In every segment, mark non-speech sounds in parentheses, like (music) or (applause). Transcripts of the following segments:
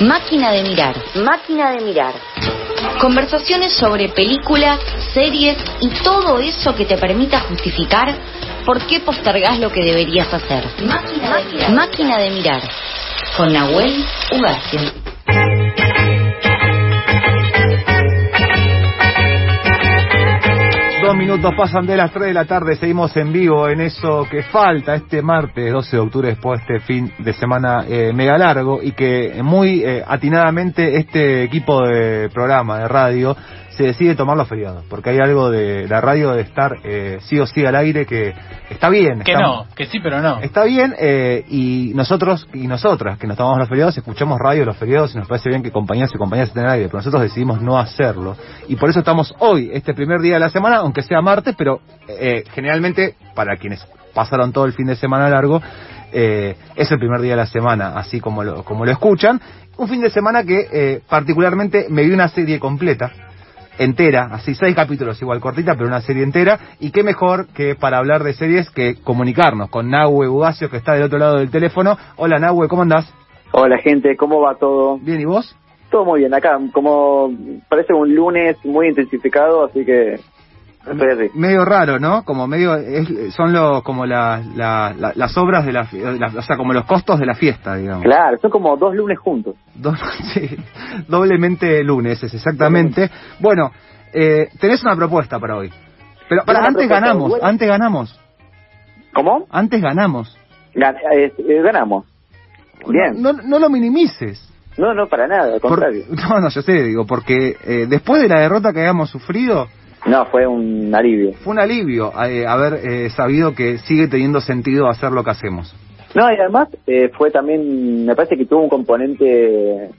Máquina de mirar. Máquina de mirar. Conversaciones sobre películas, series y todo eso que te permita justificar por qué postergás lo que deberías hacer. Máquina de mirar. Máquina de mirar. Con Nahuel Ugacio. Dos minutos pasan de las 3 de la tarde, seguimos en vivo en eso que falta este martes 12 de octubre después de este fin de semana eh, mega largo y que muy eh, atinadamente este equipo de programa de radio se decide tomar los feriados, porque hay algo de la radio de estar eh, sí o sí al aire que está bien. Que está- no, que sí, pero no. Está bien, eh, y nosotros y nosotras que nos tomamos los feriados, escuchamos radio los feriados y nos parece bien que compañías y compañías estén al aire, pero nosotros decidimos no hacerlo. Y por eso estamos hoy, este primer día de la semana, aunque sea martes, pero eh, generalmente, para quienes pasaron todo el fin de semana largo, eh, es el primer día de la semana, así como lo, como lo escuchan. Un fin de semana que eh, particularmente me vi una serie completa entera, así seis capítulos igual cortita, pero una serie entera, y qué mejor que para hablar de series que comunicarnos con Nahue Bugacio que está del otro lado del teléfono. Hola Nahue, ¿cómo andás? Hola gente, ¿cómo va todo? Bien, ¿y vos? Todo muy bien, acá como parece un lunes muy intensificado, así que así. Medio raro, ¿no? Como medio, es- son lo, como la, la- la- las obras de la, o sea, como los costos de la fiesta, digamos. Claro, son como dos lunes juntos. Do- (laughs) sí, doblemente lunes, es exactamente. Bueno, eh, tenés una propuesta para hoy. Pero para, antes ganamos, buena. antes ganamos, ¿Cómo? antes ganamos. Gan- eh, eh, ganamos. Bien. No, no, no lo minimices. No, no, para nada, al Por- contrario. (laughs) no, no, yo sé, digo, porque eh, después de la derrota que habíamos sufrido, No, fue un alivio. fue un alivio eh, haber eh, sabido que sigue teniendo sentido hacer lo que hacemos. No, y además eh, fue también, me parece que tuvo un componente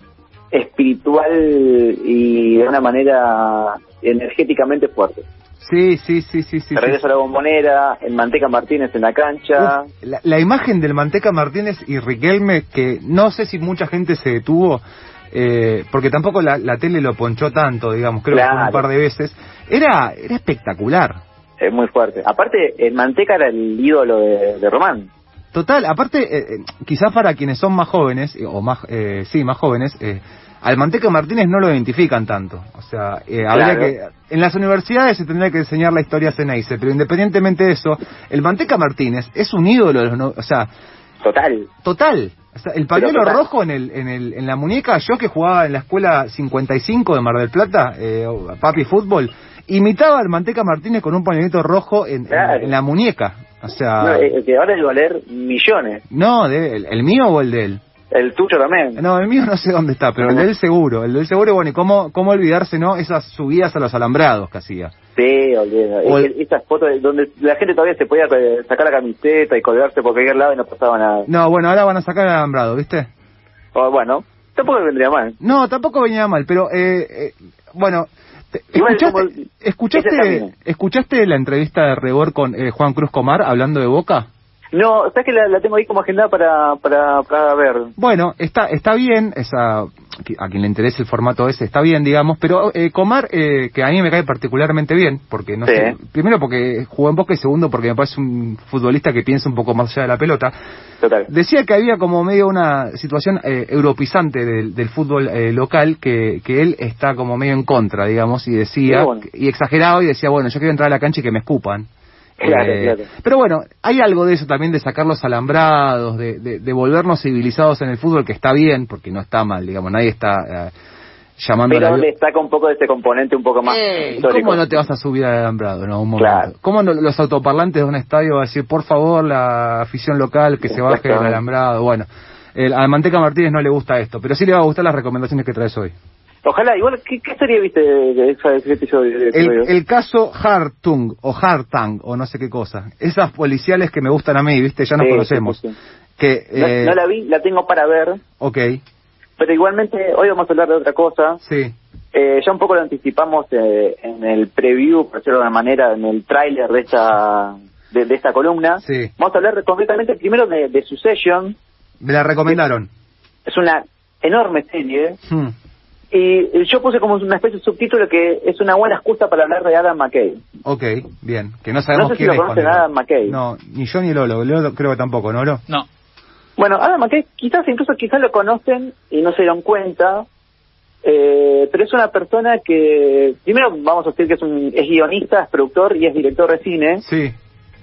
espiritual y de una manera energéticamente fuerte. Sí, sí, sí, sí, sí. Regreso a la bombonera, el Manteca Martínez en la cancha. Uf, la, la imagen del Manteca Martínez y Riquelme, que no sé si mucha gente se detuvo, eh, porque tampoco la, la tele lo ponchó tanto, digamos, creo que fue un par de veces, era, era espectacular. Es muy fuerte. Aparte, el Manteca era el ídolo de, de Román. Total, aparte, eh, eh, quizás para quienes son más jóvenes, eh, o más, eh, sí, más jóvenes, eh, al Manteca Martínez no lo identifican tanto. O sea, eh, habría Claro. que, en las universidades se tendría que enseñar la historia Ceneice, pero independientemente de eso, el Manteca Martínez es un ídolo de los, no- o sea, Total. total. O sea, el pañuelo rojo en, el, en, el, en la muñeca, yo que jugaba en la escuela 55 de Mar del Plata, eh, papi fútbol, imitaba al Manteca Martínez con un pañuelito rojo en, en- Claro. en la muñeca. O sea, No, eh, que ahora debe valer millones. no, de- el, el mío o el de él. El tuyo también. No, el mío no sé dónde está, pero el del seguro. El del seguro, bueno, y cómo, cómo olvidarse, ¿no? Esas subidas a los alambrados que hacía. Sí, olvídate. El- Esas fotos de- donde la gente todavía se podía eh, sacar la camiseta y colgarse por cualquier lado y no pasaba nada. No, bueno, ahora van a sacar el alambrado, ¿viste? O, bueno, tampoco vendría mal. No, tampoco venía mal, pero, eh, eh, bueno, ¿escuchaste, escuchaste. ¿escuchaste la entrevista de Rebor con eh, Juan Cruz Comar hablando de Boca? No, sabes que la, la tengo ahí como agendada para, para, para ver. Bueno, está está bien, esa, a quien le interese el formato ese, está bien, digamos, pero eh, Comar, eh, que a mí me cae particularmente bien, porque no Sí. sé, primero porque jugó en Boca y segundo porque me parece un futbolista que piensa un poco más allá de la pelota, Total. decía que había como medio una situación eh, europizante del, del fútbol eh, local que, que él está como medio en contra, digamos, y decía, bueno. y exagerado, y decía, bueno, yo quiero entrar a la cancha y que me escupan. Claro, Eh, claro. Pero bueno, hay algo de eso también de sacar los alambrados, de, de, de volvernos civilizados en el fútbol, que está bien, porque no está mal, digamos, nadie está eh, llamando a Pero la... le saca un poco de ese componente un poco más Eh, histórico. ¿Cómo no te vas a subir al alambrado? No, un momento. Claro. ¿Cómo no- los autoparlantes de un estadio van a decir, por favor, la afición local que se baje del alambrado? Bueno, el, a Manteca Martínez no le gusta esto, pero sí le va a gustar las recomendaciones que traes hoy. Ojalá, igual, ¿qué, qué serie viste de, ese episodio? de- El, de- el caso Hartung o Hartang o no sé qué cosa. Esas policiales que me gustan a mí, ¿viste? Ya nos Sí, conocemos. sí, sí. Que, No, eh, no la vi, la tengo para ver, Ok, pero igualmente hoy vamos a hablar de otra cosa. sí. Eh, ya un poco lo anticipamos eh, en el preview, por decirlo de alguna manera, en el tráiler de esta de, de esta columna. Sí. Vamos a hablar concretamente primero de, de Succession. Me la recomendaron. Es una enorme serie. Hmm. Y yo puse como una especie de subtítulo que es una buena excusa para hablar de Adam McKay. Ok, bien. Que no sabemos No sé si quién lo conocen a Adam McKay. No, ni yo ni Lolo. Lolo creo que tampoco, ¿no, Lolo? No. Bueno, Adam McKay quizás incluso quizás lo conocen y no se dieron cuenta, eh, pero es una persona que, primero vamos a decir que es, un, es guionista, es productor y es director de cine. Sí,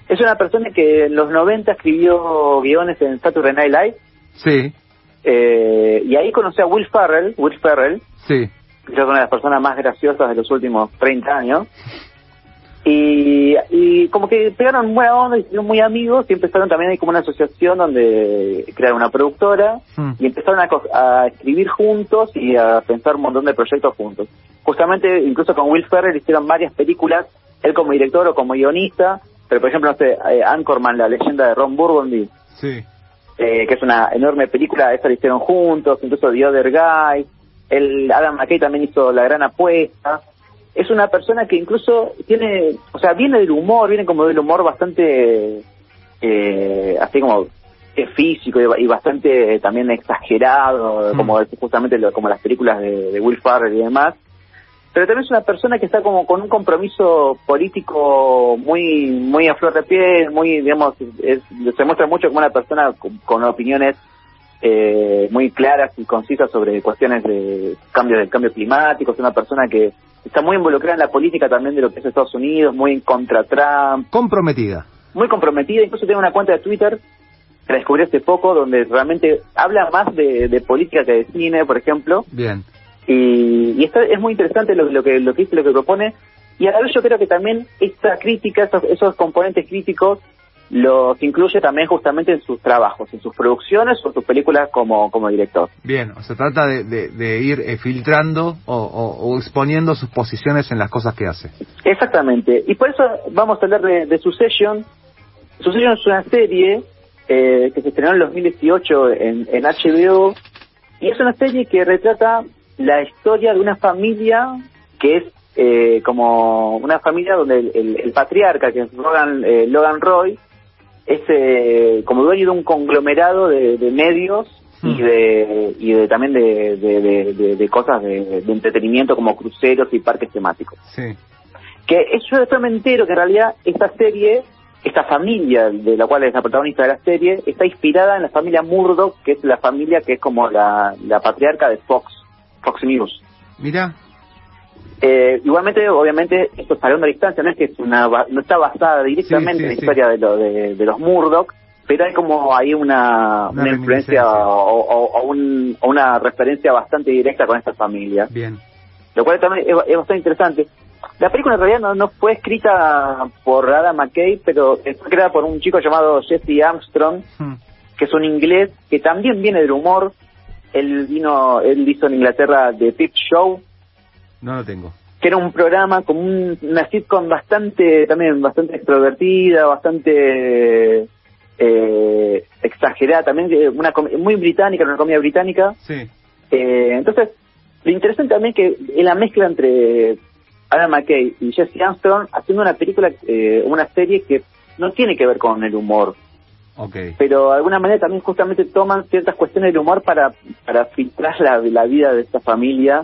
Es una persona que en los 90 escribió guiones en Saturday Night Live sí, eh, y ahí conoció a Will Ferrell, Will Ferrell, sí. que es una de las personas más graciosas de los últimos 30 años. Y, y como que pegaron buena onda y fueron muy amigos y empezaron también ahí como una asociación donde crearon una productora Hmm. y empezaron a, co- a escribir juntos y a pensar un montón de proyectos juntos. Justamente, incluso con Will Ferrell hicieron varias películas, él como director o como guionista, pero por ejemplo, no sé, eh, Anchorman, la leyenda de Ron Burgundy, Sí, eh, que es una enorme película, esa la hicieron juntos, incluso The Other Guy, el Adam McKay también hizo La Gran Apuesta. Es una persona que incluso tiene, o sea, viene del humor, viene como del humor bastante, eh, así como físico y, y bastante también exagerado, Mm. como justamente lo- como las películas de, de Will Ferrell y demás. Pero también es una persona que está como con un compromiso político muy muy a flor de piel, muy, digamos, es- se muestra mucho como una persona con, con opiniones eh, muy claras y concisas sobre cuestiones de cambio del cambio climático. Es una persona que está muy involucrada en la política también de lo que es Estados Unidos, muy en contra Trump, comprometida. muy comprometida. Incluso tiene una cuenta de Twitter que la descubrí hace poco, donde realmente habla más de, de política que de cine, por ejemplo. Bien. Y, y está, es muy interesante lo, lo que lo que dice, lo que propone. Y a la vez yo creo que también esta crítica, esos, esos componentes críticos, los incluye también justamente en sus trabajos, en sus producciones o sus películas como, como director. Bien, o se trata de, de- de ir eh, filtrando o, o- o exponiendo sus posiciones en las cosas que hace. Exactamente. Y por eso vamos a hablar de, de Succession. Succession es una serie eh, que se estrenó en 2018 en, en HBO y es una serie que retrata la historia de una familia que es eh, como una familia donde el, el- el patriarca, que es Logan, eh, Logan Roy, es eh, como dueño de un conglomerado de, de medios y Hmm. de y de también de, de, cosas de, de entretenimiento como cruceros y parques temáticos Sí. que es yo después me entero que en realidad esta serie, esta familia de la cual es la protagonista de la serie, está inspirada en la familia Murdoch, que es la familia que es como la, la patriarca de Fox, Fox News. Mira, Eh, igualmente, obviamente, esto está a una distancia, no es que es una, no está basada directamente Sí, sí, en la sí. historia de, lo, de, de los Murdoch, pero hay como ahí una, Una una influencia o, o- o un- o una referencia bastante directa con esta familia bien. lo cual también es, es bastante interesante. La película en realidad no, no fue escrita por Adam McKay, pero fue creada por un chico llamado Jesse Armstrong, Hmm. que es un inglés que también viene del humor. Él vino, él hizo en Inglaterra The Peep Show, No lo tengo. que era un programa como un- una sitcom bastante, también bastante extrovertida, bastante eh, exagerada, también una muy británica, una comedia británica. Sí. Eh, entonces, lo interesante también que es la mezcla entre Adam McKay y Jesse Armstrong haciendo una película, eh, una serie que no tiene que ver con el humor, Ok. pero de alguna manera también justamente toman ciertas cuestiones del humor para, para filtrar la, la vida de esta familia,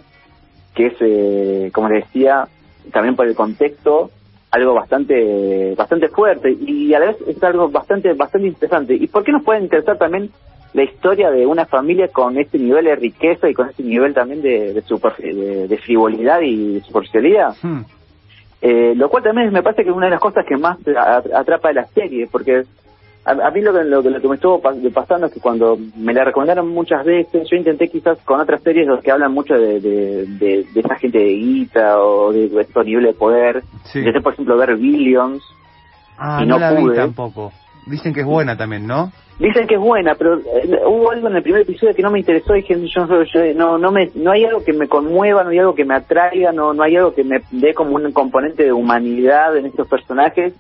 que es, eh, como les decía, también por el contexto, algo bastante bastante fuerte y a la vez es algo bastante bastante interesante. ¿Y por qué nos puede interesar también la historia de una familia con este nivel de riqueza y con este nivel también de, de, super- de- de frivolidad y de superficialidad? Hmm. Eh, lo cual también me parece que es una de las cosas que más atrapa de la serie, porque a, a mí lo que, lo, que- lo que me estuvo pa- pasando es que cuando me la recomendaron muchas veces, yo intenté quizás con otras series los que hablan mucho de, de, de, de esa gente de guita o de, de estos niveles de poder. Sí. Intenté, por ejemplo, ver Billions. Ah, y no, no la vi pude. tampoco. Dicen que es buena también, ¿no? Dicen que es buena, pero eh, hubo algo en el primer episodio que no me interesó. Dije, yo, yo- yo- no, no, me, no hay algo que me conmueva, no hay algo que me atraiga, no, no hay algo que me dé como un componente de humanidad en estos personajes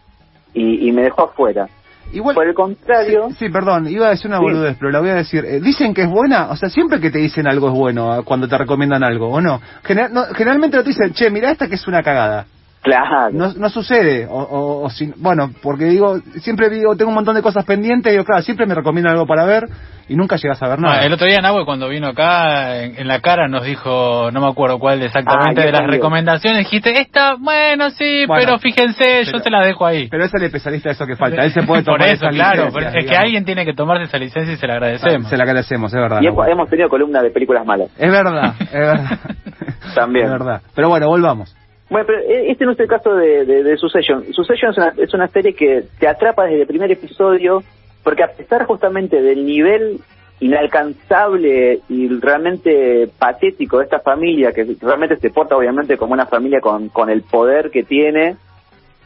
y, y me dejó afuera. Igual. Por el contrario, Sí, sí, perdón, iba a decir una Sí. boludez, pero la voy a decir. Eh, dicen que es buena, o sea, siempre que te dicen algo es bueno ah, cuando te recomiendan algo, ¿o no? General- no, generalmente no te dicen, che, mira esta que es una cagada. claro, No, no sucede, o, o- o si- bueno, porque digo, siempre digo, tengo un montón de cosas pendientes, y digo, claro, siempre me recomiendan algo para ver, y nunca llegas a ver nada. Ah, el otro día Nahue cuando vino acá en, en la cara nos dijo, no me acuerdo cuál exactamente Ah, de las recomendaciones, dijiste, esta, bueno, sí, Bueno, pero fíjense, yo se la dejo ahí. Pero es el especialista de eso que falta. Él se puede (laughs) tomar Por eso, claro, es que alguien tiene que tomarse esa licencia y se la agradecemos. Se la agradecemos, es verdad. Y hemos, tenido columna de películas malas. Es verdad, es (laughs) verdad. (laughs) También. Es verdad. Pero bueno, volvamos. Bueno, pero e- este no es el caso de, de, de Succession. Succession es una, es una serie que te atrapa desde el primer episodio, porque a pesar justamente del nivel inalcanzable y realmente patético de esta familia, que realmente se porta obviamente como una familia con, con el poder que tiene,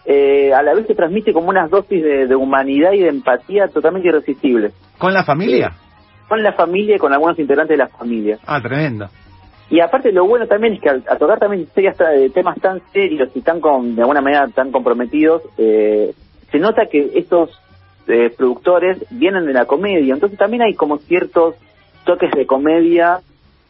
eh, a la vez se transmite como unas dosis de, de humanidad y de empatía totalmente irresistibles. ¿Con la familia? Con la familia y con algunos integrantes de la familia. Ah, tremendo. Y aparte lo bueno también es que al, tocar también serias, eh, temas tan serios y tan con, de alguna manera tan comprometidos, eh, se nota que estos eh, productores vienen de la comedia, entonces también hay como ciertos toques de comedia,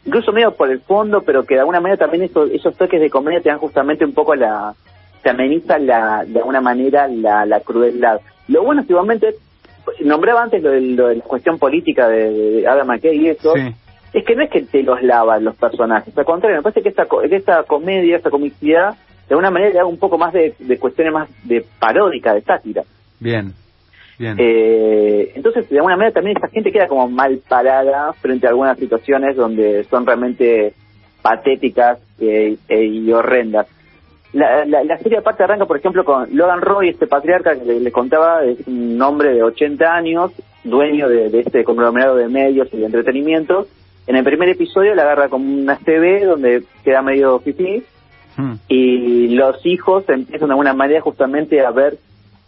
incluso medio por el fondo, pero que de alguna manera también esos, esos toques de comedia te dan justamente un poco la, te ameniza la, de alguna manera la, la crueldad. Lo bueno es igualmente, nombraba antes lo de, lo de la cuestión política de, de Adam McKay y eso, Sí. es que no es que te los lavan los personajes, al contrario, me parece que esta, que esta comedia, esta comicidad, de alguna manera le da un poco más de, de cuestiones más de paródica, de sátira. Bien. Eh, entonces, de alguna manera también esta gente queda como mal parada frente a algunas situaciones donde son realmente patéticas eh, eh, y horrendas. La, la, la serie aparte arranca, por ejemplo, con Logan Roy, este patriarca que le, le contaba, es un hombre de 80 años, dueño de, de este conglomerado de medios y de entretenimiento. En el primer episodio la agarra como una CB donde queda medio fifí Hmm. y los hijos empiezan de alguna manera justamente a ver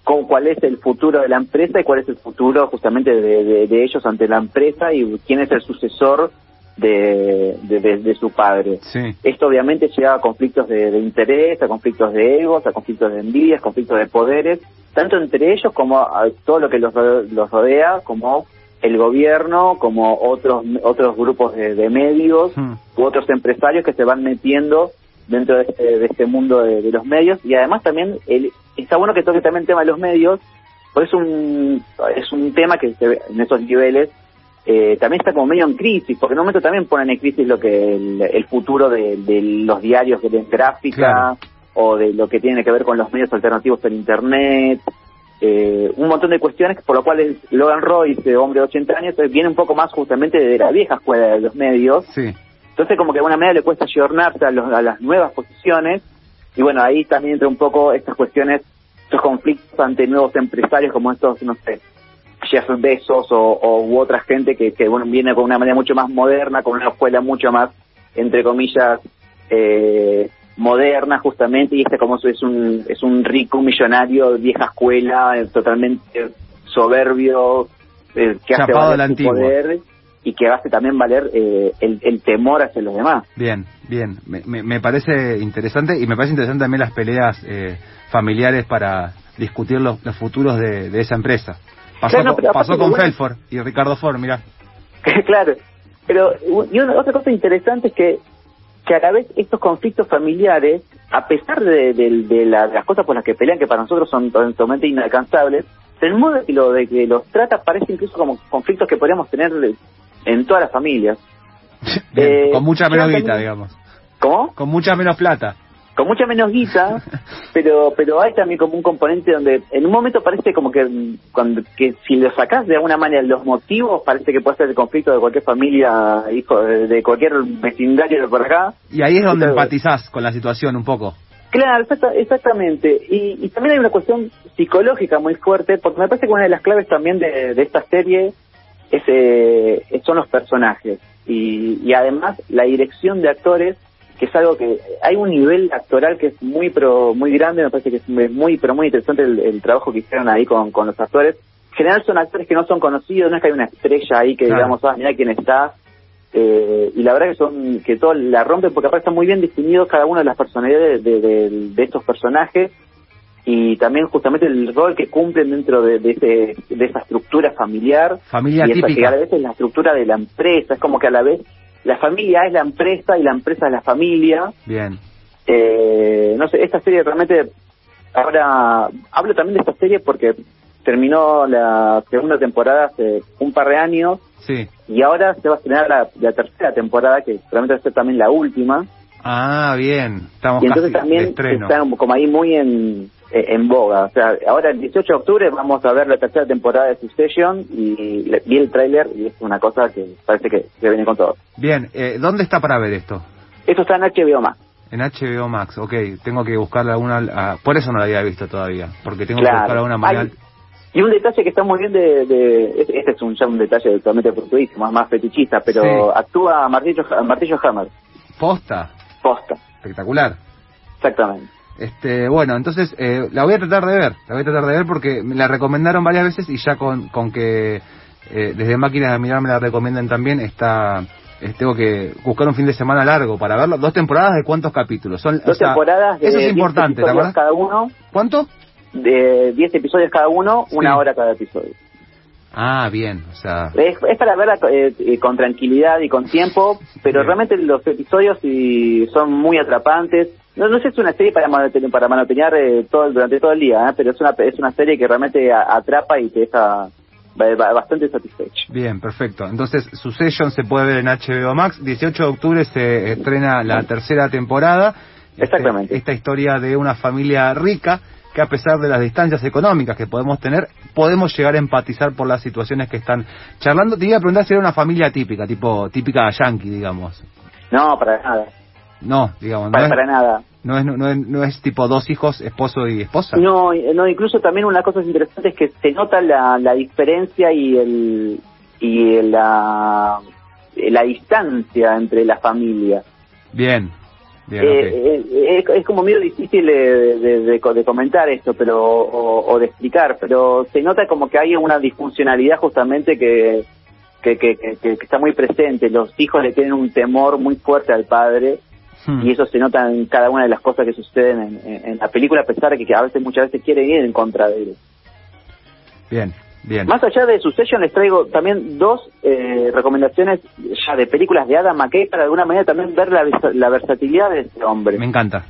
con cuál es el futuro de la empresa y cuál es el futuro justamente de, de- de ellos ante la empresa y quién es el sucesor de, de- su padre. Sí. Esto obviamente lleva a conflictos de, de interés, a conflictos de egos, a conflictos de envidias, conflictos de poderes, tanto entre ellos como a todo lo que los, los rodea, como el gobierno, como otros otros grupos de, de medios Hmm. u otros empresarios que se van metiendo dentro de este, de este mundo de, de los medios y además también el, está bueno que toque también el tema de los medios pues es un es un tema que se ve en esos niveles eh, también está como medio en crisis porque en un momento también ponen en crisis lo que el, el futuro de, de los diarios de gráfica Claro. o de lo que tiene que ver con los medios alternativos por internet eh, un montón de cuestiones por lo cual Logan Roy, este hombre de 80 años, eh, viene un poco más justamente de la vieja escuela de los medios Sí. entonces como que de alguna manera le cuesta ayornarse a, los- a las nuevas posiciones y bueno, ahí también entra un poco estas cuestiones, estos conflictos ante nuevos empresarios como estos, no sé, Jeff Bezos o, o u otra gente que, que bueno, viene con una manera mucho más moderna, con una escuela mucho más, entre comillas, eh, moderna justamente y este como es un, es un rico, millonario, de vieja escuela, eh, totalmente soberbio, eh, que hace Chapado la valer su antigua. poder y que hace también valer eh, el, el temor hacia los demás. Bien, bien. Me, me- me parece interesante y me parece interesante también las peleas eh, familiares para discutir los, los futuros de, de esa empresa. Pasó, Claro, pasó con Helford y Ricardo Ford, mira. (laughs) claro, pero y una, otra cosa interesante es que, que a la vez estos conflictos familiares, a pesar de, de- de la- de las cosas por las que pelean, que para nosotros son totalmente inalcanzables, el modo de que, lo, de que los trata parece incluso como conflictos que podríamos tener en todas las familias. Bien, Eh, con mucha menos guita, también- digamos. ¿Cómo? Con mucha menos plata. con mucha menos guita, (laughs) pero pero hay también como un componente donde en un momento parece como que cuando que si lo sacás de alguna manera los motivos parece que puede ser el conflicto de cualquier familia, hijo de, cualquier vecindario de por acá. Y ahí es donde Claro. empatizás con la situación un poco. Claro, exacta- exactamente. Y, y también hay una cuestión psicológica muy fuerte, porque me parece que una de las claves también de, de esta serie es, eh, son los personajes. Y, y además la dirección de actores, que es algo que hay un nivel actoral que es muy pero muy grande, me parece que es muy pero muy interesante el, el trabajo que hicieron ahí con, con los actores. En general son actores que no son conocidos, no es que hay una estrella ahí que Claro. digamos, ah, mira quién está, eh, y la verdad que son que todo la rompen porque aparte están muy bien definidos cada una de las personalidades de, de- de estos personajes y también justamente el rol que cumplen dentro de, de, ese, de esa estructura familiar Familia y esa que típica. a la vez es la estructura de la empresa es como que a la vez la familia es la empresa y la empresa es la familia Bien. eh, no sé, esta serie realmente, ahora hablo también de esta serie porque terminó la segunda temporada hace un par de años Sí. y ahora se va a estrenar la, la tercera temporada, que probablemente va a ser también la última. Ah, bien. Estamos y entonces casi también de estreno. están como ahí muy en, en boga. O sea, ahora el 18 de octubre vamos a ver la tercera temporada de Succession y vi el tráiler y es una cosa que parece que, que viene con todo. Bien, eh, ¿dónde está para ver esto? Esto está en HBO Max. En HBO Max, ok. Tengo que buscarla alguna... ah, por eso no la había visto todavía. Porque tengo que buscar alguna manera... Hay- y un detalle que está muy bien de... de este, es un, ya un detalle totalmente fortuito, más, más fetichista, pero Sí. actúa Martillo, Martillo Hammer, Posta. posta, Espectacular. exactamente. Este, bueno, entonces la la voy a tratar de ver, la voy a tratar de ver porque me la recomendaron varias veces y ya con, con que eh, desde máquinas de mirar me la recomiendan también, está, eh, tengo que buscar un fin de semana largo para verlo. Dos temporadas de cuántos capítulos son. Dos o sea, temporadas de Eso es 10 importante, ¿te episodios acuerdas? cada uno, ¿Cuánto? de 10 episodios cada uno, Sí. una hora cada episodio. Ah, bien, o sea, Es, es para verla eh, eh, con tranquilidad y con tiempo, pero Bien. realmente los episodios sí son muy atrapantes. No, no sé si es una serie para manotener, para manoteñar eh, todo, durante todo el día, ¿eh? pero es una, es una serie que realmente a- atrapa y te deja ba- ba- bastante satisfecho. bien, perfecto. Entonces, Succession se puede ver en HBO Max. 18 de octubre se estrena la tercera temporada. Este, Exactamente. esta historia de una familia rica que a pesar de las distancias económicas que podemos tener, podemos llegar a empatizar por las situaciones que están charlando. Te iba a preguntar si era una familia típica, tipo típica yankee, digamos. No, para nada, No, digamos, no para, es, para nada. no es, no es, no es tipo dos hijos, esposo y esposa. No, eh, no, incluso también una cosa interesante es que se nota la, la diferencia y el y la la distancia entre la familia. Bien, bien, Eh, eh, es, es como medio difícil de, de- de de comentar esto pero o, o de explicar, pero se nota como que hay una disfuncionalidad justamente que, que, que, que- que está muy presente. Los hijos le tienen un temor muy fuerte al padre Hmm. y eso se nota en cada una de las cosas que suceden en, en- en la película, a pesar de que a veces, muchas veces quieren ir en contra de él. Bien, bien. Más allá de Succession, les traigo también dos eh, recomendaciones ya de películas de Adam McKay para de alguna manera también ver la, la versatilidad de este hombre. Me encanta.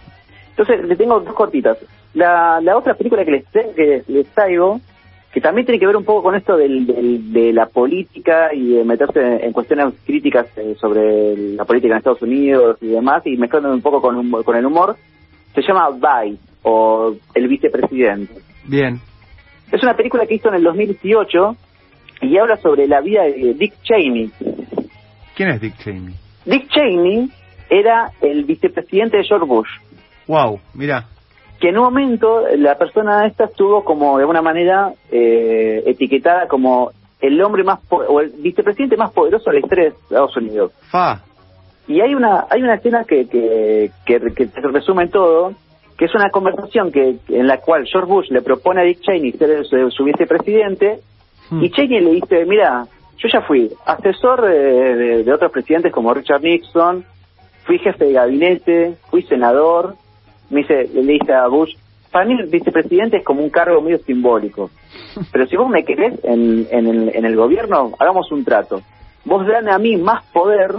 Entonces, le tengo dos cortitas. La, la otra película que les, que les traigo, que también tiene que ver un poco con esto del, del- de la política y de meterse en cuestiones críticas eh, sobre la política en Estados Unidos y demás, y mezclando un poco con, con el humor, se llama Vice, o El Vicepresidente. Bien. Es una película que hizo en el 2018 y habla sobre la vida de Dick Cheney. ¿Quién es Dick Cheney? Dick Cheney era el vicepresidente de George Bush. Wow, mira. Que en un momento la persona esta estuvo como de alguna manera eh, etiquetada como el hombre más po- o el vicepresidente más poderoso de la historia de Estados Unidos Fa. y hay una hay una escena que que, que, que te resume todo que es una conversación que en la cual George Bush le propone a Dick Cheney ser su, su vicepresidente Hmm. y Cheney le dice mira yo ya fui asesor de, de- de otros presidentes como Richard Nixon fui jefe de gabinete fui senador me dice, le dice a Bush, para mí el vicepresidente es como un cargo medio simbólico. (laughs) Pero si vos me querés en, en, el, en el gobierno, hagamos un trato. Vos dame a mí más poder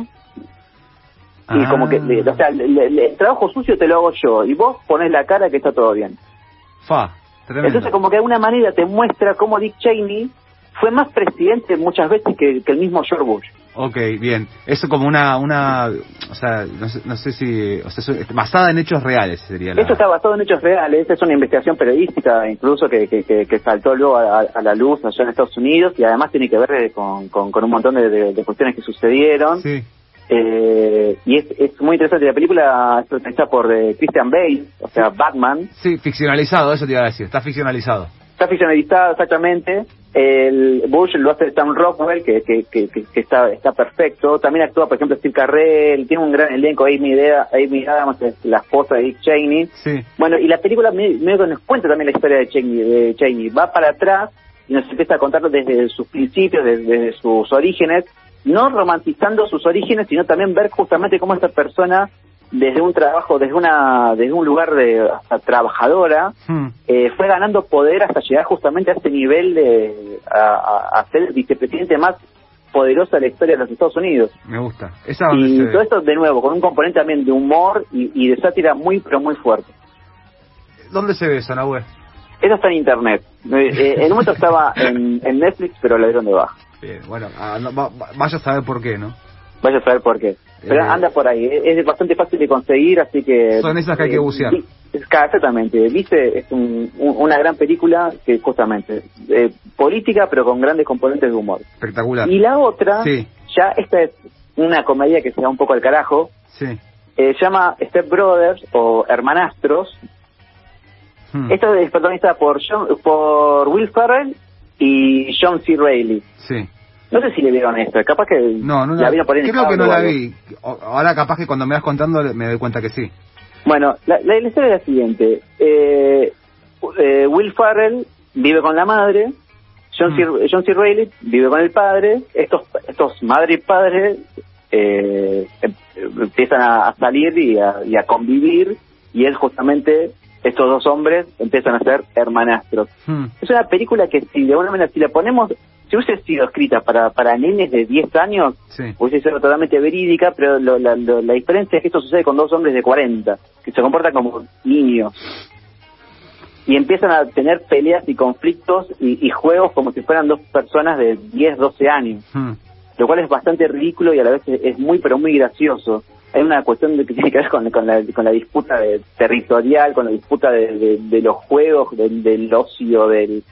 y Ah. como que, o sea, le- le- el trabajo sucio te lo hago yo y vos ponés la cara que está todo bien. Fa. Tremendo. Entonces como que de alguna manera te muestra cómo Dick Cheney fue más presidente muchas veces que, que el mismo George Bush. Ok, bien. Eso como una, una, o sea, no sé, no sé si, o sea, basada en hechos reales sería la... Esto está basado en hechos reales, es una investigación periodística incluso que, que, que- que saltó luego a, a la luz allá en Estados Unidos y además tiene que ver eh, con, con, con un montón de, de- de cuestiones que sucedieron. Sí. Eh, y es, es muy interesante, la película es protagonizada por eh, Christian Bale, o sea, Batman. Sí, ficcionalizado, eso te iba a decir, está ficcionalizado. Está ficcionalizado exactamente. El Bush lo hace Tom Rockwell, que, que, que, está, está perfecto. También actúa, por ejemplo, Steve Carrell. Tiene un gran elenco. Amy, Dea- Amy Adams, es la esposa de Dick Cheney. Sí. Bueno, y la película me- medio que nos cuenta también la historia de Cheney, de Cheney. Va para atrás y nos empieza a contar desde sus principios, desde, desde sus orígenes, no romantizando sus orígenes, sino también ver justamente cómo esta persona, desde un trabajo, desde una desde un lugar de hasta trabajadora, Hmm. eh, fue ganando poder hasta llegar justamente a este nivel de a, a- a ser el vicepresidente más poderoso de la historia de los Estados Unidos. Me gusta. Esa Y se... todo esto de nuevo, con un componente también de humor y, y de sátira muy, pero muy fuerte. ¿Dónde se ve eso, Nahue? Eso está en internet. Eh, eh, en un momento estaba en, en Netflix, pero la dieron de baja. Bien, bueno, ah, no, va- vaya a saber por qué, ¿no? Vaya a saber por qué. Pero Eh, anda por ahí. Es es bastante fácil de conseguir, así que... Son esas que hay que bucear. Vi- es- claro, exactamente. Vice es un- un- una gran película que justamente... eh, política, pero con grandes componentes de humor. Espectacular. Y la otra, Sí. ya esta es una comedia que se da un poco al carajo. Sí. eh, se llama Step Brothers o Hermanastros. Hmm. Esta es protagonizada por, John- por Will Ferrell y John C. Reilly. Sí. No sé si le vieron esta, capaz que No, no la, la, vieron por ahí Creo que no la vi. Ahora capaz que cuando me vas contando me doy cuenta que sí. Bueno, la, la, la historia es la siguiente. Eh, eh, Will Ferrell vive con la madre, John, C. Mm. John C. Reilly vive con el padre, estos, estos madre y padre eh, em- empiezan a, a salir y a, y a convivir y él justamente, estos dos hombres empiezan a ser hermanastros. Hmm. Es una película que si de alguna manera si la ponemos, si hubiese sido escrita para, para nenes de 10 años, Sí. hubiese sido totalmente verídica, pero lo- la, lo- la diferencia es que esto sucede con dos hombres de 40, que se comportan como niños. Y empiezan a tener peleas y conflictos y, y juegos como si fueran dos personas de 10, 12 años, Hmm. lo cual es bastante ridículo y a la vez es, es muy, pero muy gracioso. Hay una cuestión de que tiene que ver con, con la, con la disputa de- territorial, con la disputa de, de- de los juegos, del, del ocio, del,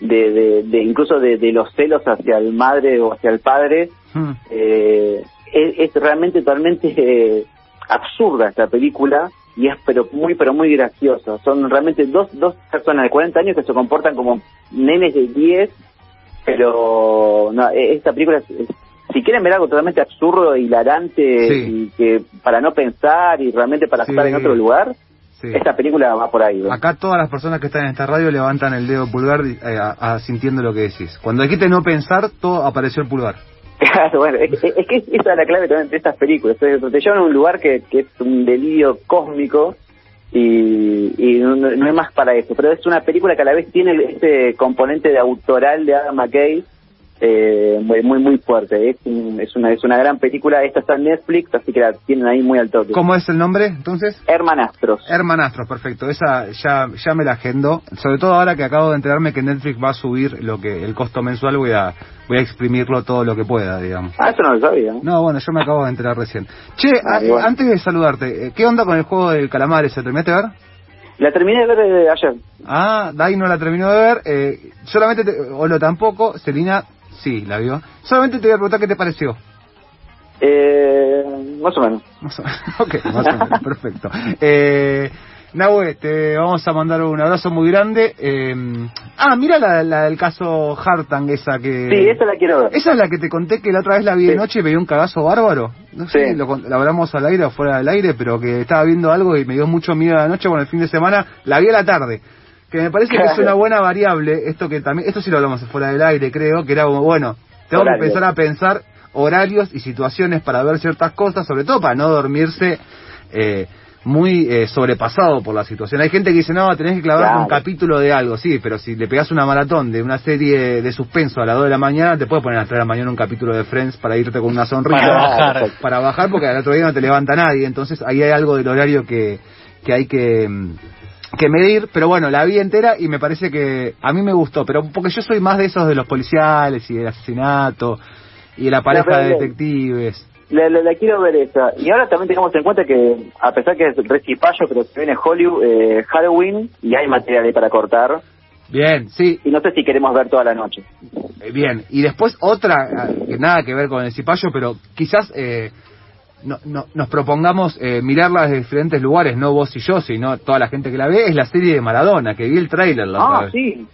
de, incluso de, de los celos hacia el madre o hacia el padre, Hmm. eh, es, es realmente totalmente eh, absurda esta película y es pero muy pero muy graciosa. Son realmente dos, dos personas de 40 años que se comportan como nenes de 10, pero no, e- esta película es- es- si quieren ver algo totalmente absurdo, hilarante Sí. y que para no pensar y realmente para Sí. estar en otro lugar, Sí. esta película va por ahí. Acá todas las personas que están en esta radio levantan el dedo pulgar eh, a- a- sintiendo lo que decís. Cuando dijiste no pensar, todo apareció el pulgar. (laughs) Claro, bueno, es, que esa es la clave también de estas películas. Te, te llevan a un lugar que, que es un delirio cósmico y, y no, no- es más para eso. Pero es una película que a la vez tiene este componente de autoral de Adam McKay eh, muy, muy muy fuerte. Es, es, una, es una gran película. Esta está en Netflix, así que la tienen ahí muy al toque. ¿Cómo es el nombre entonces? Hermanastros. Hermanastros, perfecto. Esa ya, ya me la agendo. Sobre todo ahora que acabo de enterarme que Netflix va a subir lo que el costo mensual, voy a voy a exprimirlo todo lo que pueda, digamos. Ah, eso no lo sabía. ¿no? No, bueno, yo me acabo de enterar recién. Che, Ah, a- antes de saludarte, eh, ¿qué onda con el juego del calamar ese? ¿Terminaste de ver? La terminé de ver eh, ayer. Ah, Dai no la terminó de ver. Eh, solamente, te, Olo tampoco. Celina, sí, la vio. Solamente te voy a preguntar qué te pareció. Eh, más o menos. Más o- (laughs) ok, más o menos, perfecto. Eh, Nahue, te vamos a mandar un abrazo muy grande. Eh, ah, mira la, la del caso Hartang, esa que... Sí, esa la quiero ver. Esa es la que te conté que la otra vez la vi de noche y me dio un cagazo bárbaro. No sé, Sí. lo, la hablamos al aire o fuera del aire, pero que estaba viendo algo y me dio mucho miedo a la noche. Bueno, el fin de semana la vi a la tarde. Que me parece que es una buena variable. Esto que también, esto sí lo hablamos fuera del aire, creo, que era como, bueno, tengo que empezar a pensar horarios y situaciones para ver ciertas cosas, sobre todo para no dormirse eh, muy eh, sobrepasado por la situación. Hay gente que dice, no, tenés que clavarte Claro. un capítulo de algo, sí, pero si le pegas una maratón de una serie de suspenso a las 2 de la mañana, te puedes poner a las 3 de la mañana un capítulo de Friends para irte con una sonrisa. Para bajar. Para bajar, porque al otro día no te levanta nadie. Entonces ahí hay algo del horario que, que hay que, mm, que medir. Pero bueno, la vi entera y me parece que a mí me gustó. Pero porque yo soy más de esos de los policiales y del asesinato y de la pareja de detectives. La, la- la quiero ver esa. Y ahora también tengamos en cuenta que, a pesar que es recipayo, pero se viene Hollywood, eh, Halloween, y hay material ahí para cortar. Bien, sí, Y no sé si queremos ver toda la noche. Eh, Bien, y después otra, eh, que nada que ver con el cipayo, pero quizás eh, no, no- nos propongamos eh, mirarla desde diferentes lugares, no vos y yo, sino toda la gente que la ve, es la serie de Maradona, que vi el tráiler la otra Ah, vez. sí.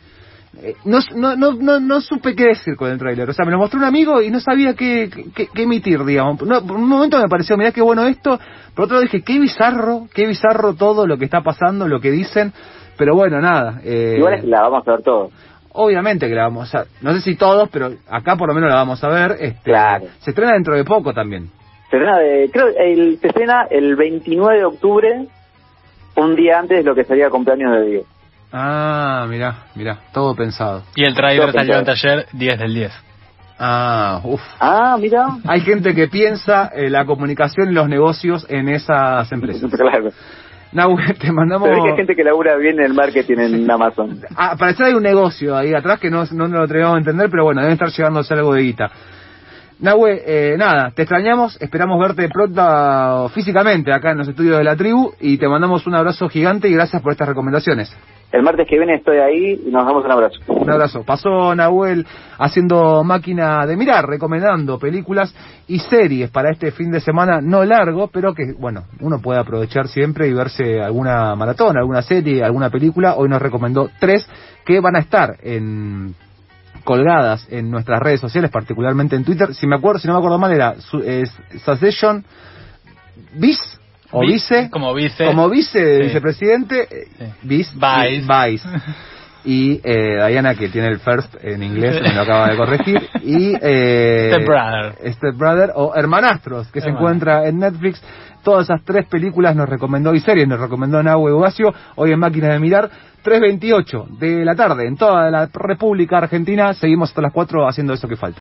Eh, no, no, no, no, no supe qué decir con el tráiler, o sea, me lo mostró un amigo y no sabía qué, qué, qué emitir, digamos. No, por un momento me pareció, mirá qué bueno esto, por otro lado dije, qué bizarro, qué bizarro todo lo que está pasando, lo que dicen, pero bueno, nada. Eh, Igual es que la vamos a ver todo. Obviamente que la vamos a no sé si todos, pero acá por lo menos la vamos a ver. Este, Claro. Se estrena dentro de poco también. Se estrena, de, creo, el, se estrena el 29 de octubre, un día antes de lo que sería cumpleaños de Diego. Ah, mirá, mirá, todo pensado. Y el trailer salió pensado. anteayer, 10 del 10. Ah, uff. Ah, mira. Hay gente que piensa eh, la comunicación y los negocios en esas empresas. (laughs) claro. Nahue, te mandamos... Pero es que hay gente que labura bien en el marketing en Amazon. Ah, parecer hay un negocio ahí atrás que no, no lo tenemos a entender, pero bueno, deben estar llevándose algo de guita. Nahue, eh, nada, te extrañamos, esperamos verte pronto físicamente acá en los estudios de la tribu y te mandamos un abrazo gigante y gracias por estas recomendaciones. El martes que viene estoy ahí y nos damos un abrazo. Un abrazo. Pasó Nahuel haciendo máquina de mirar, recomendando películas y series para este fin de semana no largo, pero que, bueno, uno puede aprovechar siempre y verse alguna maratón, alguna serie, alguna película. Hoy nos recomendó tres que van a estar en colgadas en nuestras redes sociales, particularmente en Twitter. Si me acuerdo, si no me acuerdo mal, era es Succession, Bis o vice, como vice, como vice Sí. vicepresidente, eh, Sí. vice, Vice. y vice. (laughs) Y eh, Diana, que tiene el first en inglés, me lo acaba de corregir. Y (laughs) eh, Step Brother. Step Brother o Hermanastros, que se encuentra en Netflix. Todas esas tres películas nos recomendó y series, nos recomendó Nahue Ugacio, hoy en Máquinas de Mirar, 3.28 de la tarde en toda la República Argentina. Seguimos hasta las 4 haciendo eso que falta.